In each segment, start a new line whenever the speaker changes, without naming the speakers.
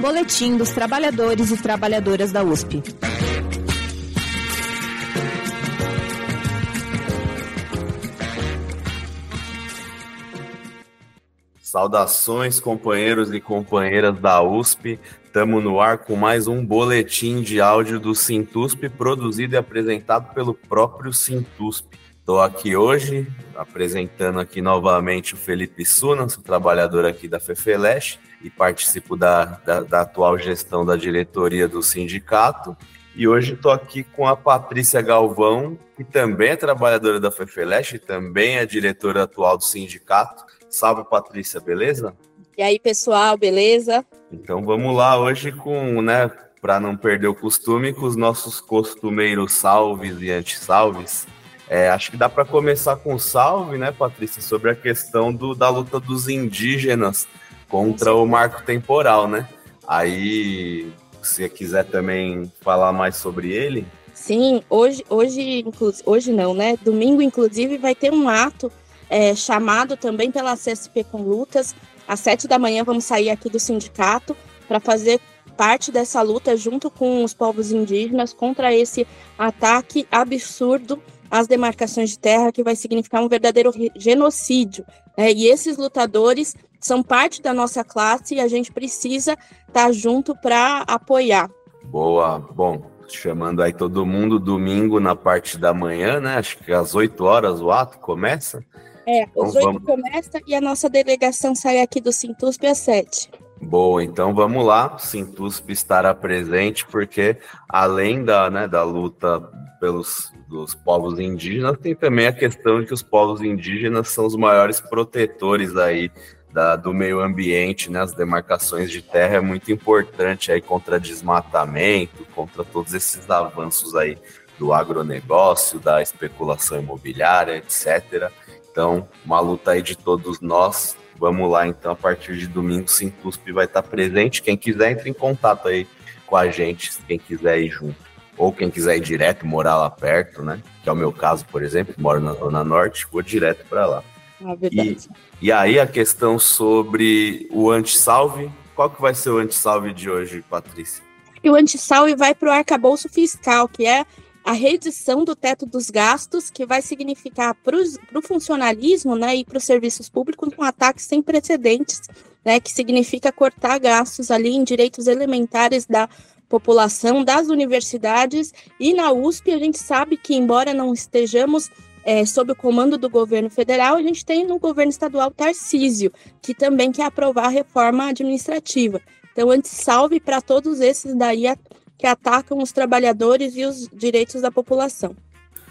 Boletim dos Trabalhadores e Trabalhadoras da USP.
Saudações, companheiros e companheiras da USP. Estamos no ar com mais um boletim de áudio do Sintusp, produzido e apresentado pelo próprio Sintusp. Estou aqui hoje apresentando aqui novamente o Felipe Suna, sou trabalhador aqui da Fefeleche e participo da, da, da atual gestão da diretoria do sindicato. E hoje estou aqui com a Patrícia Galvão, que também é trabalhadora da Fefeleche, também é diretora atual do sindicato. Salve, Patrícia, beleza?
E aí, pessoal, beleza?
Então vamos lá hoje com, né, para não perder o costume, com os nossos costumeiros salves e antissalves. É, acho que dá para começar com salve, né, Patrícia, sobre a questão do, da luta dos indígenas contra o marco temporal, né? Aí, se você quiser também falar mais sobre ele.
Sim, hoje, hoje, hoje não, né? Domingo, inclusive, vai ter um ato é, chamado também pela CSP com Lutas. Às sete da manhã vamos sair aqui do sindicato para fazer parte dessa luta junto com os povos indígenas contra esse ataque absurdo às demarcações de terra, que vai significar um verdadeiro genocídio. Né? E esses lutadores são parte da nossa classe e a gente precisa estar tá junto para apoiar.
Boa, bom, chamando aí todo mundo domingo na parte da manhã, né? Acho que às 8 horas o ato começa.
É, então, às 8 vamos... começa e a nossa delegação sai aqui do Sintusp às 7.
Boa, então vamos lá, Sintusp estará presente, porque além da, né, da luta pelos dos povos indígenas, tem também a questão de que os povos indígenas são os maiores protetores aí da, do meio ambiente, né, as demarcações de terra é muito importante aí contra desmatamento, contra todos esses avanços aí do agronegócio, da especulação imobiliária, etc. Então, uma luta aí de todos nós. Vamos lá, então, a partir de domingo, Sintusp vai estar presente. Quem quiser, entre em contato aí com a gente, quem quiser ir junto. Ou quem quiser ir direto, morar lá perto, né? Que é o meu caso, por exemplo, moro na Zona Norte, vou direto para lá.
Ah, e,
e aí a questão sobre o anti-salve. Qual que vai ser o anti-salve de hoje, Patrícia?
E o anti-salve vai para o arcabouço fiscal, que é a reedição do teto dos gastos, que vai significar para o funcionalismo né, e para os serviços públicos um ataque sem precedentes, né, que significa cortar gastos ali em direitos elementares da população, das universidades e na USP a gente sabe que, embora não estejamos é, sob o comando do governo federal, a gente tem no governo estadual Tarcísio, que também quer aprovar a reforma administrativa. Então, antes salve para todos esses daí que atacam os trabalhadores e os direitos da população.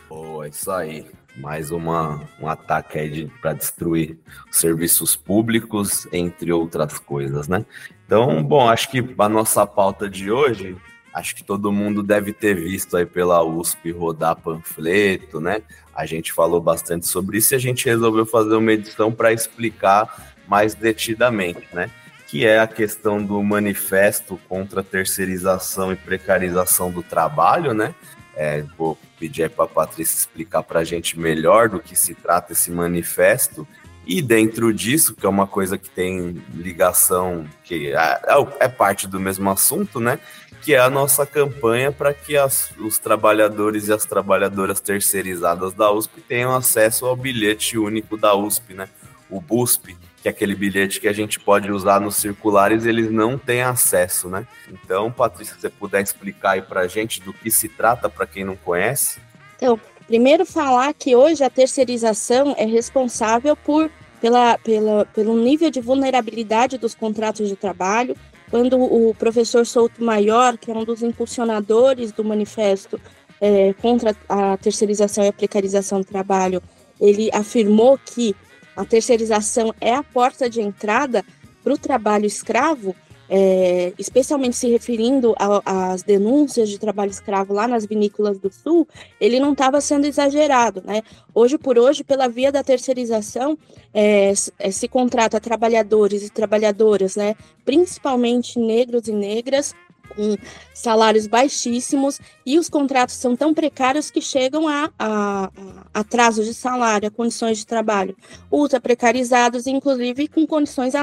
Boa, isso aí. Mais uma, um ataque aí para destruir serviços públicos, entre outras coisas, né? Então, bom, acho que a nossa pauta de hoje, acho que todo mundo deve ter visto aí pela USP rodar panfleto, né? A gente falou bastante sobre isso e a gente resolveu fazer uma edição para explicar mais detidamente, né? que é a questão do manifesto contra a terceirização e precarização do trabalho, né? É, vou pedir para a Patrícia explicar para a gente melhor do que se trata esse manifesto. E dentro disso, que é uma coisa que tem ligação, que é, é, é parte do mesmo assunto, né? Que é a nossa campanha para que as, os trabalhadores e as trabalhadoras terceirizadas da USP tenham acesso ao bilhete único da USP, né? O BUSP, que é aquele bilhete que a gente pode usar nos circulares, eles não têm acesso, né? Então, Patrícia, se você puder explicar aí para a gente do que se trata para quem não conhece.
Então, primeiro falar que hoje a terceirização é responsável por pela, pela, pelo nível de vulnerabilidade dos contratos de trabalho. Quando o professor Souto Maior, que é um dos impulsionadores do manifesto é, contra a terceirização e a precarização do trabalho, ele afirmou que a terceirização é a porta de entrada para o trabalho escravo, é, especialmente se referindo às denúncias de trabalho escravo lá nas vinícolas do Sul, ele não estava sendo exagerado. Né? Hoje por hoje, pela via da terceirização, é, é, se contrata trabalhadores e trabalhadoras, né, principalmente negros e negras, com salários baixíssimos e os contratos são tão precários que chegam a, a, a atrasos de salário, a condições de trabalho ultra precarizados, inclusive com condições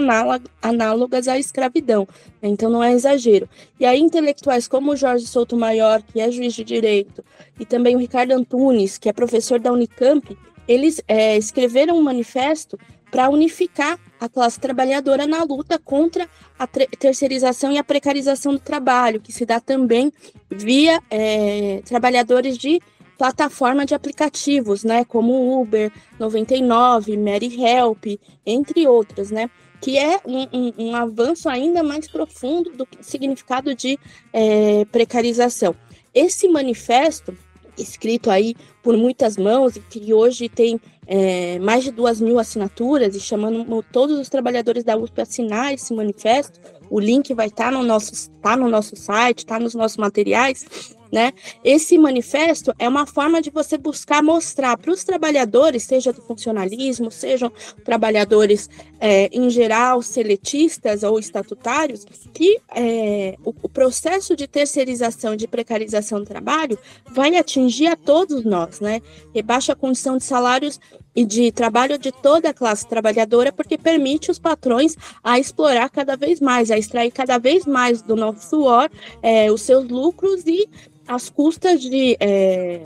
análogas à escravidão. Então não é exagero. E aí intelectuais como o Jorge Souto Maior, que é juiz de direito, e também o Ricardo Antunes, que é professor da Unicamp, eles é, escreveram um manifesto para unificar a classe trabalhadora na luta contra a terceirização e a precarização do trabalho, que se dá também via é, trabalhadores de plataforma de aplicativos, né, como Uber, 99, Mary Help, entre outras, né, que é um, um, um avanço ainda mais profundo do significado de é, precarização. Esse manifesto, escrito aí por muitas mãos e que hoje tem é, mais de duas mil assinaturas e chamando todos os trabalhadores da USP a assinar esse manifesto. O link vai estar tá no nosso, tá no nosso site, está nos nossos materiais. Né? Esse manifesto é uma forma de você buscar mostrar para os trabalhadores, seja do funcionalismo, sejam trabalhadores é, em geral, seletistas ou estatutários, que é, o, o, processo de terceirização, de precarização do trabalho vai atingir a todos nós, né? Rebaixa a condição de salários e de trabalho de toda a classe trabalhadora, porque permite os patrões a explorar cada vez mais, a extrair cada vez mais do nosso suor é, os seus lucros e as custas de, é,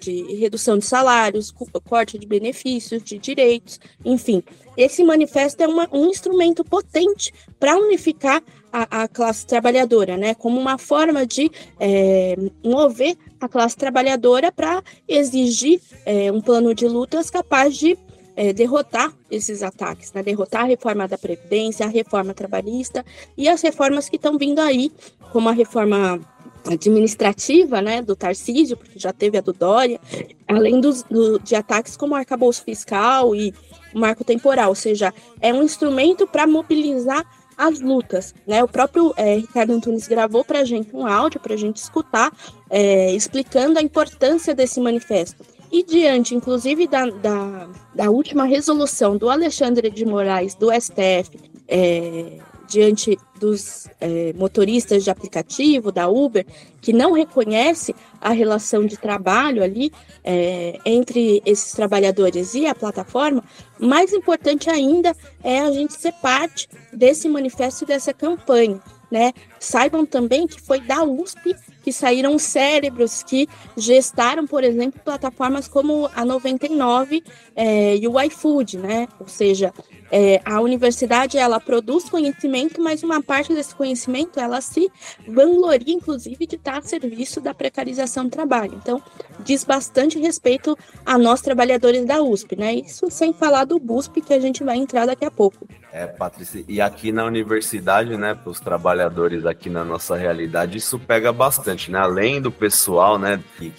de redução de salários, corte de benefícios, de direitos, enfim. Esse manifesto é uma, um instrumento potente para unificar a, a, classe trabalhadora, né, como uma forma de é, mover a classe trabalhadora para exigir é, um plano de lutas capaz de é, derrotar esses ataques, né? derrotar a reforma da Previdência, a reforma trabalhista e as reformas que estão vindo aí, como a reforma administrativa, né, do Tarcísio, porque já teve a do Dória, além dos, do, de ataques como o arcabouço fiscal e o marco temporal, ou seja, é um instrumento para mobilizar as lutas, né? O próprio é, Ricardo Antunes gravou para a gente um áudio para a gente escutar, é, explicando a importância desse manifesto. E diante, inclusive, da, da, da última resolução do Alexandre de Moraes, do STF, é, diante dos é, motoristas de aplicativo, da Uber, que não reconhece a relação de trabalho ali é, entre esses trabalhadores e a plataforma, mais importante ainda é a gente ser parte desse manifesto dessa campanha. Né? Saibam também que foi da USP que saíram cérebros que gestaram, por exemplo, plataformas como a 99 é, e o iFood, né? Ou seja, é, a universidade ela produz conhecimento, mas uma parte desse conhecimento ela se vangloria, inclusive, de estar a serviço da precarização do trabalho. Então, diz bastante respeito a nós trabalhadores da USP, né? Isso sem falar do BUSP que a gente vai entrar daqui a pouco.
É, Patrícia, e aqui na universidade, né, para os trabalhadores aqui na nossa realidade, isso pega bastante, né? Além do pessoal, né, que,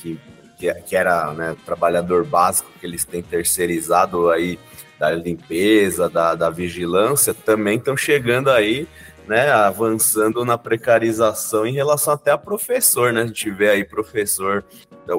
que, que era né, trabalhador básico que eles têm terceirizado aí da limpeza, da, da vigilância, também estão chegando aí, né, avançando na precarização em relação até a professor, né? A gente vê aí professor,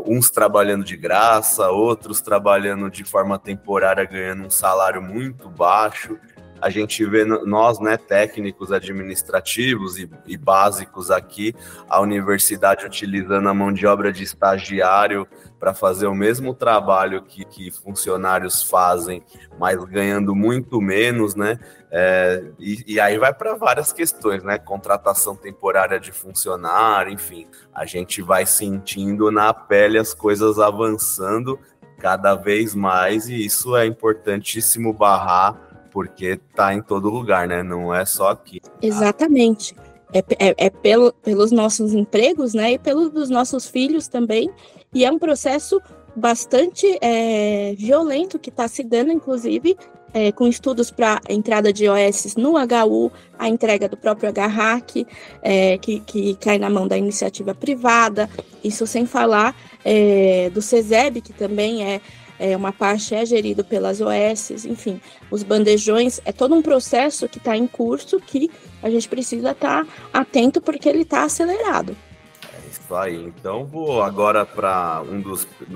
uns trabalhando de graça, outros trabalhando de forma temporária, ganhando um salário muito baixo a gente vê nós, né, técnicos administrativos e, e, básicos aqui, a universidade utilizando a mão de obra de estagiário para fazer o mesmo trabalho que, que, funcionários fazem, mas ganhando muito menos, né? É, e, e, aí vai para várias questões, né? Contratação temporária de funcionário, enfim, a gente vai sentindo na pele as coisas avançando cada vez mais, e isso é importantíssimo barrar porque tá em todo lugar, né? Não é só aqui.
Exatamente. É, é, é pelo, pelos nossos empregos, né? E pelos nossos filhos também. E é um processo bastante é, violento que está se dando, inclusive, é, com estudos para entrada de OS no HU, a entrega do próprio HRAC, é, que, que cai na mão da iniciativa privada, isso sem falar é, do CESEB, que também é é, uma parte é gerido pelas OS, enfim, os bandejões, é todo um processo que está em curso que a gente precisa estar tá atento porque ele está acelerado.
É isso aí. Então vou agora para um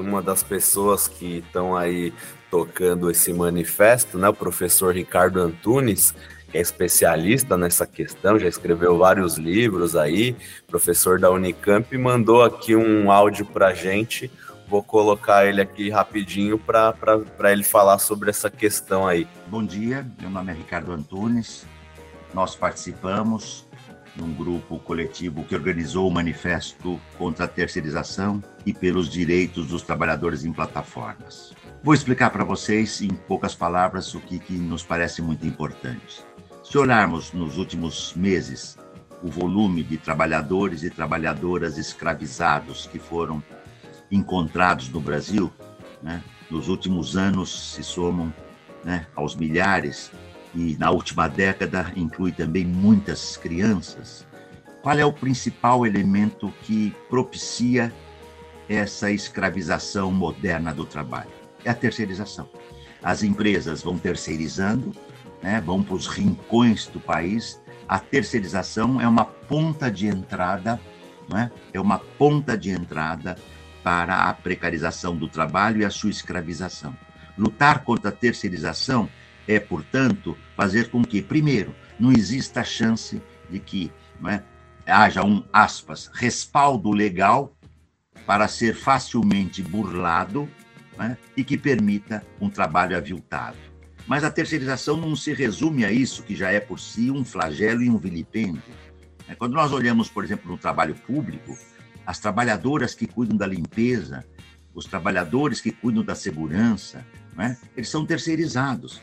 uma das pessoas que estão aí tocando esse manifesto, né, o professor Ricardo Antunes, que é especialista nessa questão, já escreveu vários livros aí, professor da Unicamp, mandou aqui um áudio para gente. Vou colocar ele aqui rapidinho para ele falar sobre essa questão aí.
Bom dia, meu nome é Ricardo Antunes. Nós participamos num grupo coletivo que organizou o manifesto contra a terceirização e pelos direitos dos trabalhadores em plataformas. Vou explicar para vocês, em poucas palavras, o que, que nos parece muito importante. Se olharmos nos últimos meses o volume de trabalhadores e trabalhadoras escravizados que foram encontrados no Brasil, né, nos últimos anos se somam né, aos milhares e na última década inclui também muitas crianças. Qual é o principal elemento que propicia essa escravização moderna do trabalho? É a terceirização. As empresas vão terceirizando né, vão para os rincões do país. A terceirização é uma ponta de entrada, né, é uma ponta de entrada para a precarização do trabalho e a sua escravização. Lutar contra a terceirização é, portanto, fazer com que, primeiro, não exista a chance de que né, haja um, aspas, respaldo legal para ser facilmente burlado né, e que permita um trabalho aviltado. Mas a terceirização não se resume a isso, que já é por si um flagelo e um vilipêndio. É, quando nós olhamos, por exemplo, no trabalho público, as trabalhadoras que cuidam da limpeza, os trabalhadores que cuidam da segurança, né, eles são terceirizados,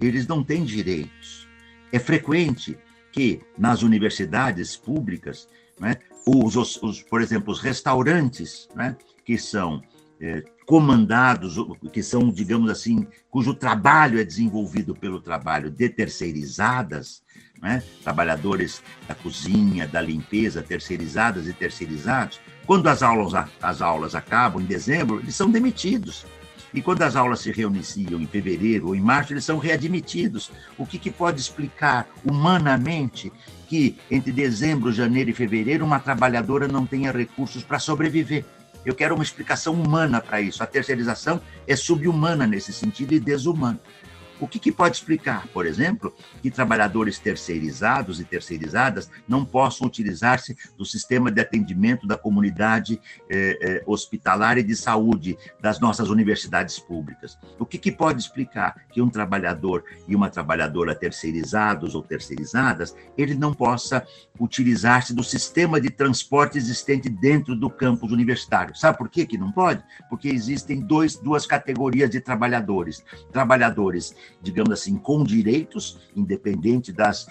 eles não têm direitos. É frequente que nas universidades públicas, né, os, os, por exemplo, os restaurantes, né, que são é, comandados, que são, digamos assim, cujo trabalho é desenvolvido pelo trabalho de terceirizadas, né? trabalhadores da cozinha, da limpeza, terceirizadas e terceirizados, quando as aulas, as aulas acabam em dezembro, eles são demitidos. E quando as aulas se reiniciam em fevereiro ou em março, eles são readmitidos. O que, que pode explicar humanamente que entre dezembro, janeiro e fevereiro uma trabalhadora não tenha recursos para sobreviver? Eu quero uma explicação humana para isso. A terceirização é subhumana nesse sentido e desumana. O que, que, pode explicar, por exemplo, que trabalhadores terceirizados e terceirizadas não possam utilizar-se do sistema de atendimento da comunidade eh, eh, hospitalar e de saúde das nossas universidades públicas? O que, que pode explicar que um trabalhador e uma trabalhadora terceirizados ou terceirizadas ele não possa utilizar-se do sistema de transporte existente dentro do campus universitário? Sabe por que, que não pode? Porque existem dois, duas categorias de trabalhadores: trabalhadores digamos assim, com direitos, independente das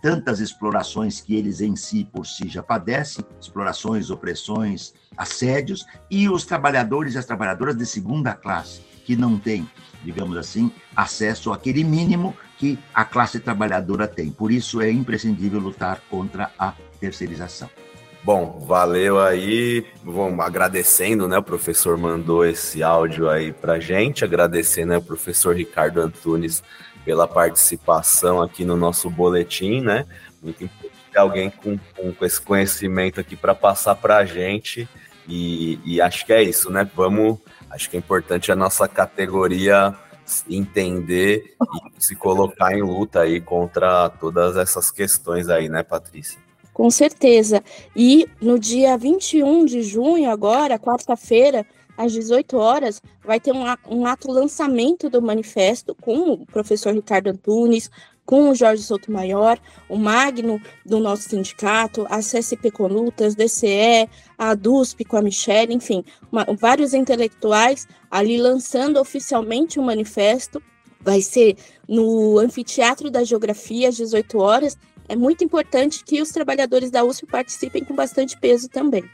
tantas explorações que eles em si, por si, já padecem, explorações, opressões, assédios, e os trabalhadores e as trabalhadoras de segunda classe, que não têm, digamos assim, acesso àquele mínimo que a classe trabalhadora tem. Por isso é imprescindível lutar contra a terceirização.
Bom, valeu aí. Vamos agradecendo, né? O professor mandou esse áudio aí pra gente, agradecendo né, o professor Ricardo Antunes pela participação aqui no nosso boletim, né? Muito importante ter alguém com, com esse conhecimento aqui para passar para a gente. E, e acho que é isso, né? Vamos. Acho que é importante a nossa categoria entender e se colocar em luta aí contra todas essas questões aí, né, Patrícia?
Com certeza. E no dia 21 de junho, agora, quarta-feira, às 18 horas, vai ter um, um ato lançamento do manifesto com o professor Ricardo Antunes, com o Jorge Sotomayor, o Magno do nosso sindicato, a CSP Conutas, DCE, a DUSP com a Michelle, enfim, uma, vários intelectuais ali lançando oficialmente o manifesto. Vai ser no Anfiteatro da Geografia, às 18 horas, é muito importante que os trabalhadores da USP participem com bastante peso também.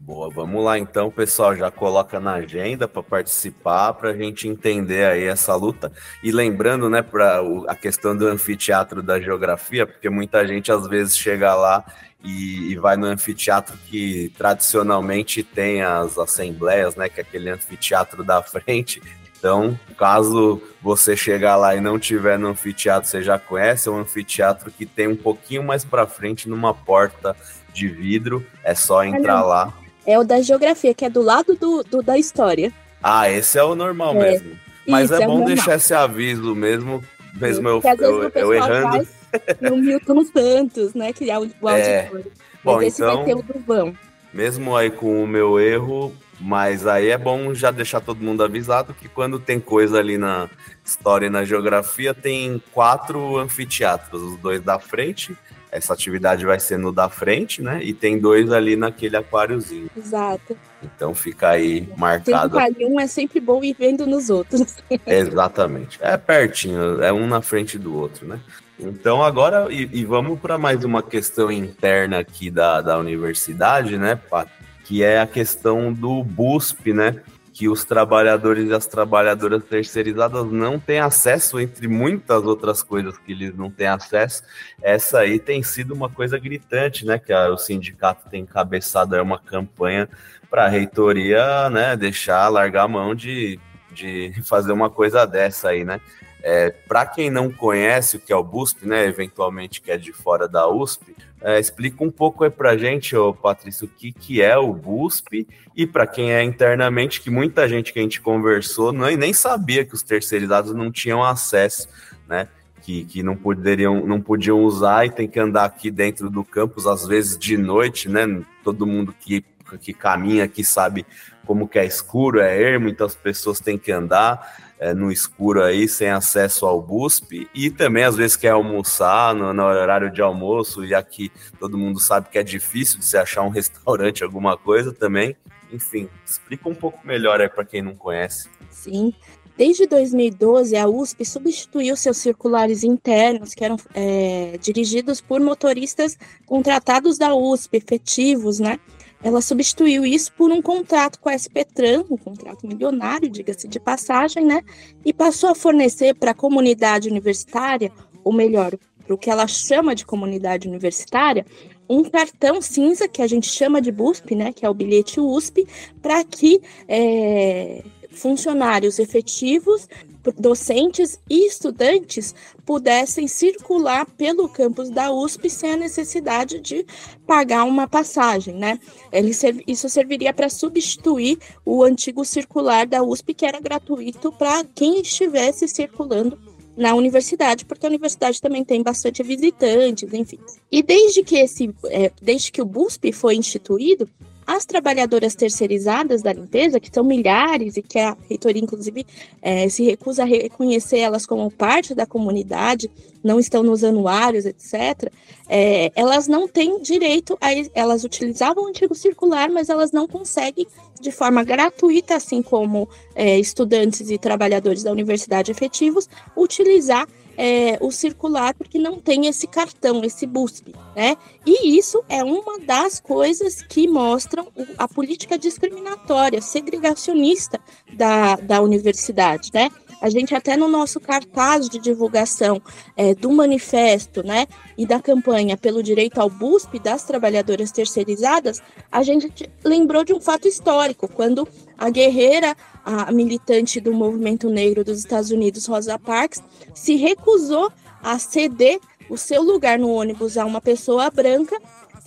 Boa, vamos lá então, pessoal. Já coloca na agenda para participar, para a gente entender aí essa luta. E lembrando, né, para a questão do anfiteatro da geografia, porque muita gente às vezes chega lá e, e, vai no anfiteatro que tradicionalmente tem as assembleias, né, que é aquele anfiteatro da frente, então, caso você chegar lá e não tiver no anfiteatro, você já conhece, é um anfiteatro que tem um pouquinho mais para frente, numa porta de vidro, é só entrar lá.
É o da geografia, que é do lado do, do da história.
Ah, esse é o normal é, mesmo. Mas é, é bom deixar esse aviso mesmo, mesmo eu, eu, eu errando.
E o Milton Santos, né? Que é o, o é. auditor.
Bom, esse então, vai ter o Duvão. Mesmo aí com o meu erro, mas aí é bom já deixar todo mundo avisado que quando tem coisa ali na história e na geografia, tem quatro anfiteatros, os dois da frente. Essa atividade vai ser no da frente, né? E tem dois ali naquele aquáriozinho.
Exato.
Então fica aí marcado.
Sempre um é sempre bom ir vendo nos outros.
Exatamente. É pertinho, é um na frente do outro, né? Então agora, e, e vamos para mais uma questão interna aqui da, da universidade, né, Pat? Que é a questão do BUSP, né? Que os trabalhadores e as trabalhadoras terceirizadas não têm acesso, entre muitas outras coisas que eles não têm acesso. Essa aí tem sido uma coisa gritante, né? Que a, o sindicato tem encabeçado é uma campanha para a reitoria, né? Deixar, largar a mão de, de fazer uma coisa dessa aí, né? É, para quem não conhece o que é o BUSP, né, eventualmente que é de fora da USP, é, explica um pouco aí para a gente, ô, Patrício, o que, que é o BUSP e para quem é internamente, que muita gente que a gente conversou não, nem sabia que os terceirizados não tinham acesso, né? Que, que não poderiam, não podiam usar e tem que andar aqui dentro do campus, às vezes de noite, né? Todo mundo que, que caminha aqui sabe como que é escuro, é ermo, então as pessoas têm que andar é, no escuro aí, sem acesso ao BUSP, e também às vezes quer almoçar no, no, horário de almoço, e aqui todo mundo sabe que é difícil de se achar um restaurante, alguma coisa também. Enfim, explica um pouco melhor aí para quem não conhece.
Sim. Desde 2012, a USP substituiu seus circulares internos, que eram é, dirigidos por motoristas contratados da USP, efetivos, né? Ela substituiu isso por um contrato com a SPTran, um contrato milionário, diga-se de passagem, né? E passou a fornecer para a comunidade universitária, ou melhor, para o que ela chama de comunidade universitária, um cartão cinza que a gente chama de BUSP, né? Que é o bilhete USP, para que é, funcionários efetivos docentes e estudantes pudessem circular pelo campus da USP sem a necessidade de pagar uma passagem, né? Ele, isso serviria para substituir o antigo circular da USP, que era gratuito para quem estivesse circulando na universidade, porque a universidade também tem bastante visitantes, enfim. E desde que esse, é, desde que o BUSP foi instituído, as trabalhadoras terceirizadas da limpeza, que são milhares e que a reitoria, inclusive, é, se recusa a reconhecer elas como parte da comunidade, não estão nos anuários, etc., é, elas não têm direito a. Elas utilizavam o antigo circular, mas elas não conseguem, de forma gratuita, assim como é, estudantes e trabalhadores da universidade efetivos, utilizar é, o circular porque não tem esse cartão, esse BUSP, né? E isso é uma das coisas que mostram a política discriminatória, segregacionista da, da universidade, né? A gente até no nosso cartaz de divulgação é, do manifesto, né, e da campanha pelo direito ao BUSP das trabalhadoras terceirizadas, a gente lembrou de um fato histórico, quando a guerreira, a militante do movimento negro dos Estados Unidos, Rosa Parks, se recusou a ceder o seu lugar no ônibus a uma pessoa branca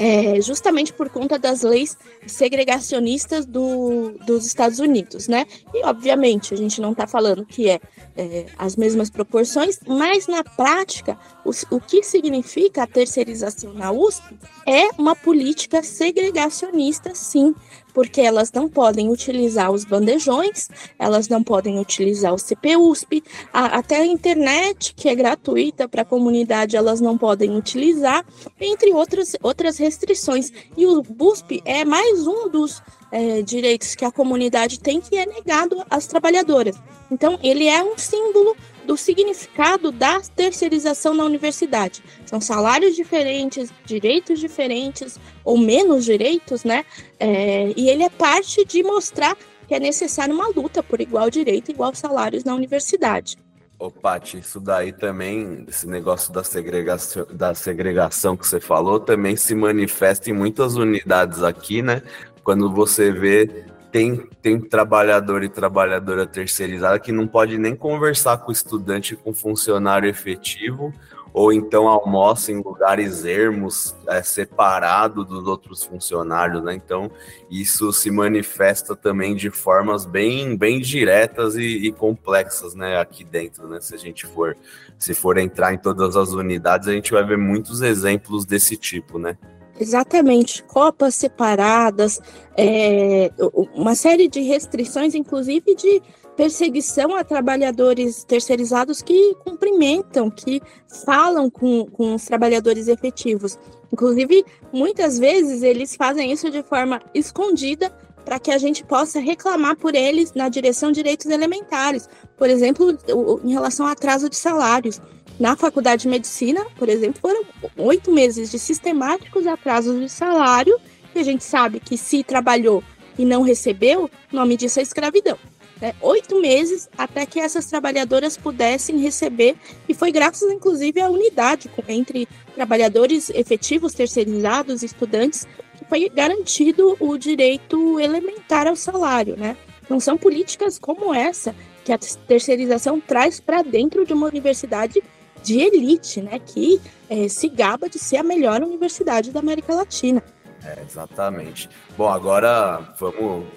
é, justamente por conta das leis segregacionistas do, dos Estados Unidos, né? E, obviamente, a gente não está falando que é, é, as mesmas proporções, mas na prática, o, o que significa a terceirização na USP é uma política segregacionista, sim, porque elas não podem utilizar os bandejões, elas não podem utilizar o CPUSP, a, até a internet, que é gratuita para a comunidade, elas não podem utilizar, entre outras, outras restrições. E o BUSP é mais um dos é, direitos que a comunidade tem que é negado às trabalhadoras. Então, ele é um símbolo do significado da terceirização na universidade. São salários diferentes, direitos diferentes ou menos direitos, né? É, e ele é parte de mostrar que é necessário uma luta por igual direito igual salários na universidade.
Ô, Paty, isso daí também, esse negócio da segregação, da segregação que você falou, também se manifesta em muitas unidades aqui, né? Quando você vê tem, tem trabalhador e trabalhadora terceirizada que não pode nem conversar com o estudante, com funcionário efetivo, ou então almoça em lugares ermos, é, separado dos outros funcionários, né? Então, isso se manifesta também de formas bem, bem diretas e, e, complexas, né? Aqui dentro, né? Se a gente for, se for entrar em todas as unidades, a gente vai ver muitos exemplos desse tipo, né?
Exatamente, copas separadas, é, uma série de restrições, inclusive de perseguição a trabalhadores terceirizados que cumprimentam, que falam com, com os trabalhadores efetivos. Inclusive, muitas vezes eles fazem isso de forma escondida para que a gente possa reclamar por eles na direção de direitos elementares, por exemplo, em relação ao atraso de salários. Na faculdade de medicina, por exemplo, foram oito meses de sistemáticos atrasos de salário, e a gente sabe que se trabalhou e não recebeu, o nome disso é escravidão né, oito meses até que essas trabalhadoras pudessem receber, e foi graças, inclusive, à unidade entre trabalhadores efetivos, terceirizados, estudantes, foi garantido o direito elementar ao salário. Né? Então, são políticas como essa que a terceirização traz para dentro de uma universidade de elite, né, que é, se gaba de ser a melhor universidade da América Latina.
É, exatamente. Bom, agora vamos,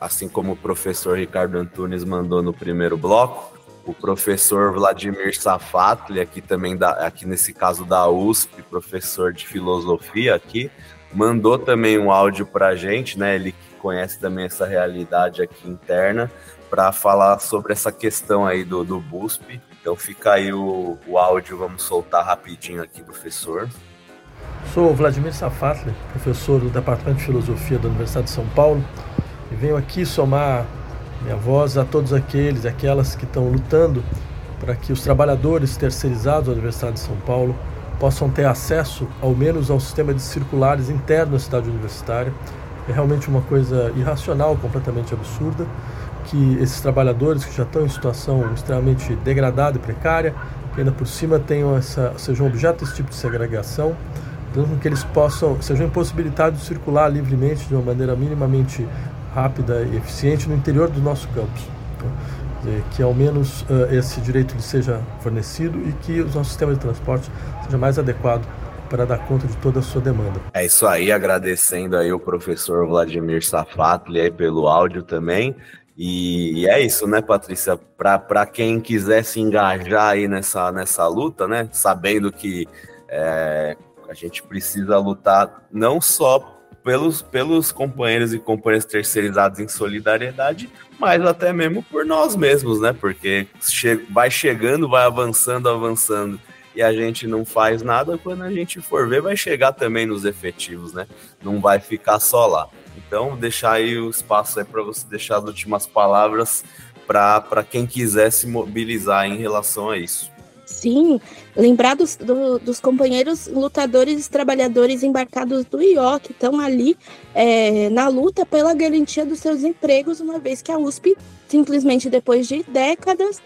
assim como o professor Ricardo Antunes mandou no primeiro bloco, o professor Vladimir Safatli, aqui também, da, aqui nesse caso da USP, professor de filosofia aqui, mandou também um áudio para a gente, né? Ele que conhece também essa realidade aqui interna, para falar sobre essa questão aí do, do BUSP. Então fica aí o, o áudio, vamos soltar rapidinho aqui, professor.
Sou Vladimir Safatli, professor do Departamento de Filosofia da Universidade de São Paulo, e venho aqui somar minha voz a todos aqueles aquelas que estão lutando para que os trabalhadores terceirizados da Universidade de São Paulo possam ter acesso, ao menos, ao sistema de circulares interno da cidade universitária. É realmente uma coisa irracional, completamente absurda, que esses trabalhadores que já estão em situação extremamente degradada e precária, que ainda por cima tenham essa, sejam objeto desse tipo de segregação, com que eles possam sejam impossibilitados de circular livremente de uma maneira minimamente rápida e eficiente no interior do nosso campus. Né? Que ao menos uh, esse direito lhe seja fornecido e que o nosso sistema de transporte seja mais adequado para dar conta de toda a sua demanda.
É isso aí, agradecendo aí o professor Vladimir Safatli aí pelo áudio também. E, e, é isso, né, Patrícia? Para quem quiser se engajar aí nessa, nessa luta, né, sabendo que é, a gente precisa lutar não só pelos, pelos companheiros e companheiras terceirizados em solidariedade, mas até mesmo por nós mesmos, né? Porque che vai chegando, vai avançando, avançando, e a gente não faz nada, quando a gente for ver, vai chegar também nos efetivos, né? Não vai ficar só lá. Então, deixar aí o espaço aí para você deixar as últimas palavras para quem quiser se mobilizar em relação a isso.
Sim, lembrar dos, do, dos companheiros lutadores e trabalhadores embarcados do IO, que estão ali é, na luta pela garantia dos seus empregos, uma vez que a USP, simplesmente depois de décadas,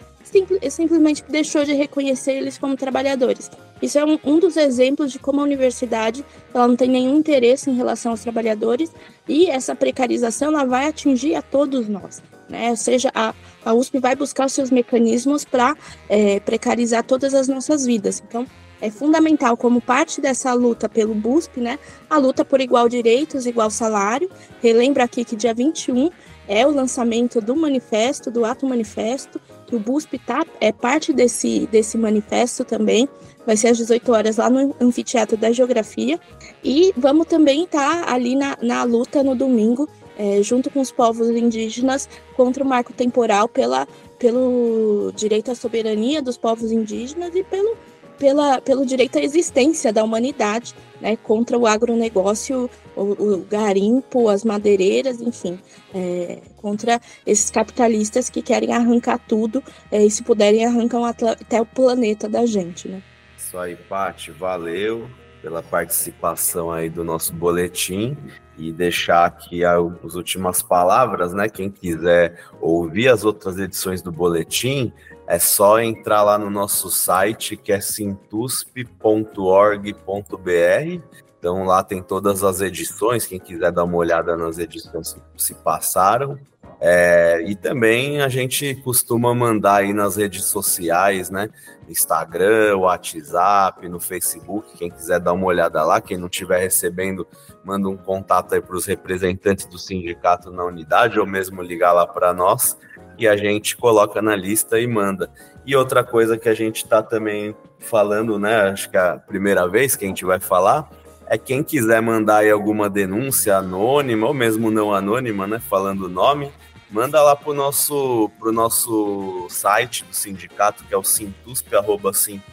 simplesmente deixou de reconhecer eles como trabalhadores. Isso é um, um, dos exemplos de como a universidade ela não tem nenhum interesse em relação aos trabalhadores e essa precarização ela vai atingir a todos nós. Né? Ou seja, a, a USP vai buscar seus mecanismos para é, precarizar todas as nossas vidas. Então, é fundamental como parte dessa luta pelo BUSP, né, a luta por igual direitos, igual salário. Relembro aqui que dia 21 é o lançamento do manifesto, do ato manifesto, que o BUSP tá, é parte desse, desse manifesto também. Vai ser às 18 horas lá no Anfiteatro da Geografia. E vamos também estar tá ali na, na luta no domingo é, junto com os povos indígenas, contra o marco temporal pela, pelo direito à soberania dos povos indígenas e pelo, pela, pelo direito à existência da humanidade, né, contra o agronegócio, o, o garimpo, as madeireiras, enfim, é, contra esses capitalistas que querem arrancar tudo é, e, se puderem, arrancam até o planeta da gente. Né?
Isso aí, Paty, valeu pela participação aí do nosso boletim e deixar aqui as últimas palavras, né? Quem quiser ouvir as outras edições do boletim, é só entrar lá no nosso site que é sintusp.org.br. Então lá tem todas as edições, quem quiser dar uma olhada nas edições que se passaram. É, e também a gente costuma mandar aí nas redes sociais, né? Instagram, WhatsApp, no Facebook, quem quiser dar uma olhada lá, quem não estiver recebendo, manda um contato aí para os representantes do sindicato na unidade, ou mesmo ligar lá para nós, e a gente coloca na lista e manda. E outra coisa que a gente está também falando, né? Acho que é a primeira vez que a gente vai falar, é quem quiser mandar aí alguma denúncia anônima, ou mesmo não anônima, né? Falando o nome manda lá pro nosso, pro nosso site do sindicato, que é o sintusp.org.br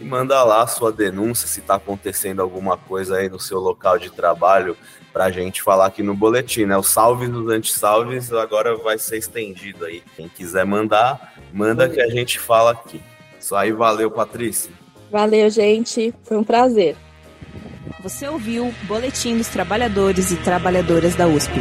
e manda lá sua denúncia se está acontecendo alguma coisa aí no seu local de trabalho para a gente falar aqui no boletim, né? O salve dos antissalves agora vai ser estendido aí. Quem quiser mandar, manda que a gente fala aqui. Isso aí, valeu, Patrícia.
Valeu, gente. Foi um prazer.
Você ouviu Boletim dos Trabalhadores e Trabalhadoras da USP.